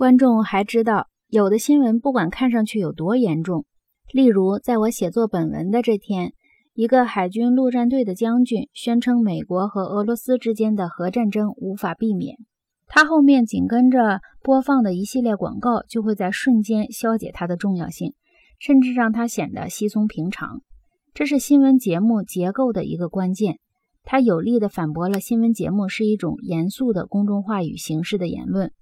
观众还知道，有的新闻不管看上去有多严重，例如在我写作本文的这天，一个海军陆战队的将军宣称美国和俄罗斯之间的核战争无法避免，他后面紧跟着播放的一系列广告就会在瞬间消解它的重要性，甚至让它显得稀松平常。这是新闻节目结构的一个关键，它有力地反驳了新闻节目是一种严肃的公众话语形式的言论。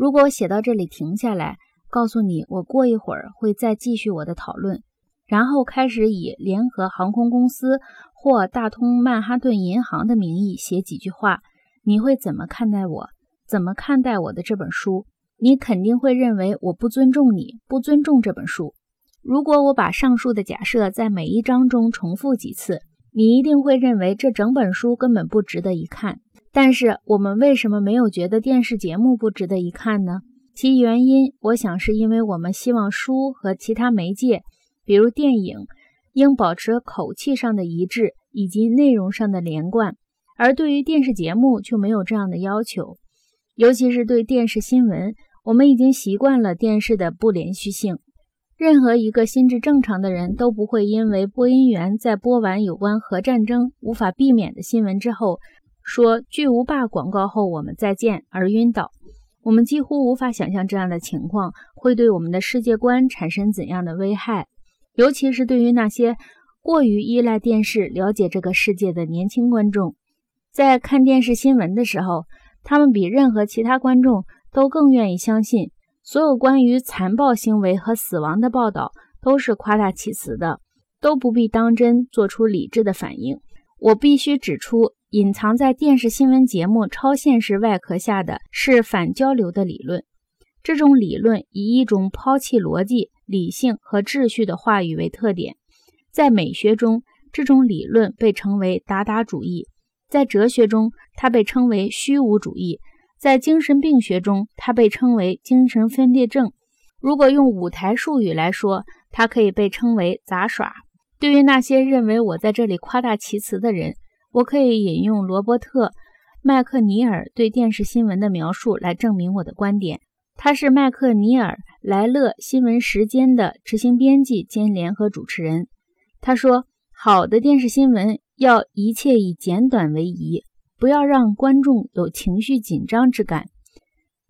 如果我写到这里停下来，告诉你我过一会儿会再继续我的讨论，然后开始以联合航空公司或大通曼哈顿银行的名义写几句话，你会怎么看待我？怎么看待我的这本书？你肯定会认为我不尊重你，不尊重这本书。如果我把上述的假设在每一章中重复几次，你一定会认为这整本书根本不值得一看。但是我们为什么没有觉得电视节目不值得一看呢？其原因，我想是因为我们希望书和其他媒介，比如电影，应保持口气上的一致以及内容上的连贯，而对于电视节目就没有这样的要求。尤其是对电视新闻，我们已经习惯了电视的不连续性。任何一个心智正常的人都不会因为播音员在播完有关核战争无法避免的新闻之后。说巨无霸广告后我们再见而晕倒，我们几乎无法想象这样的情况会对我们的世界观产生怎样的危害，尤其是对于那些过于依赖电视了解这个世界的年轻观众，在看电视新闻的时候，他们比任何其他观众都更愿意相信所有关于残暴行为和死亡的报道都是夸大其词的，都不必当真做出理智的反应。我必须指出。隐藏在电视新闻节目超现实外壳下的是反交流的理论。这种理论以一种抛弃逻辑、理性和秩序的话语为特点。在美学中，这种理论被称为达达主义；在哲学中，它被称为虚无主义；在精神病学中，它被称为精神分裂症。如果用舞台术语来说，它可以被称为杂耍。对于那些认为我在这里夸大其词的人，我可以引用罗伯特·麦克尼尔对电视新闻的描述来证明我的观点。他是麦克尼尔·莱勒新闻时间的执行编辑兼联合主持人。他说：“好的电视新闻要一切以简短为宜，不要让观众有情绪紧张之感；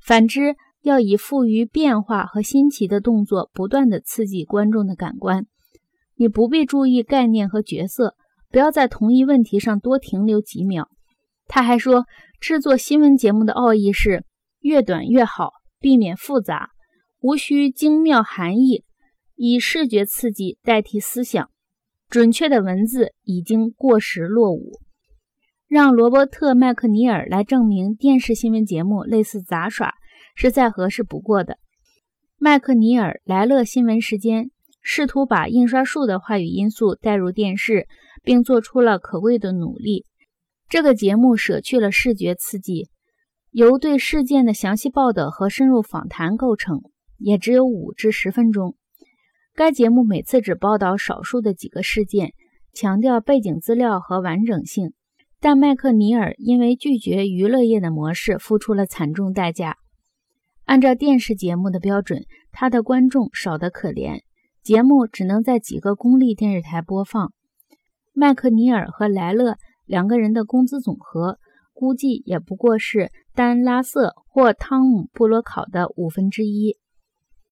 反之，要以富于变化和新奇的动作不断地刺激观众的感官。你不必注意概念和角色。”不要在同一问题上多停留几秒。他还说，制作新闻节目的奥义是越短越好，避免复杂，无需精妙含义，以视觉刺激代替思想。准确的文字已经过时落伍。让罗伯特·麦克尼尔来证明电视新闻节目类似杂耍是再合适不过的。麦克尼尔莱勒新闻时间试图把印刷术的话语因素带入电视。并做出了可贵的努力。这个节目舍去了视觉刺激，由对事件的详细报道和深入访谈构成，也只有五至十分钟。该节目每次只报道少数的几个事件，强调背景资料和完整性。但麦克尼尔因为拒绝娱乐业的模式，付出了惨重代价。按照电视节目的标准，他的观众少得可怜，节目只能在几个公立电视台播放。麦克尼尔和莱勒两个人的工资总和估计也不过是丹拉瑟或汤姆布罗考的五分之一。